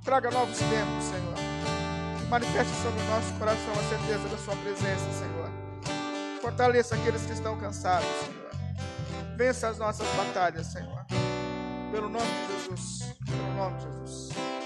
traga novos tempos, Senhor. Manifeste sobre o nosso coração a certeza da Sua presença, Senhor. Fortaleça aqueles que estão cansados, Senhor. Vença as nossas batalhas, Senhor. Pelo nome de Jesus. Pelo nome de Jesus.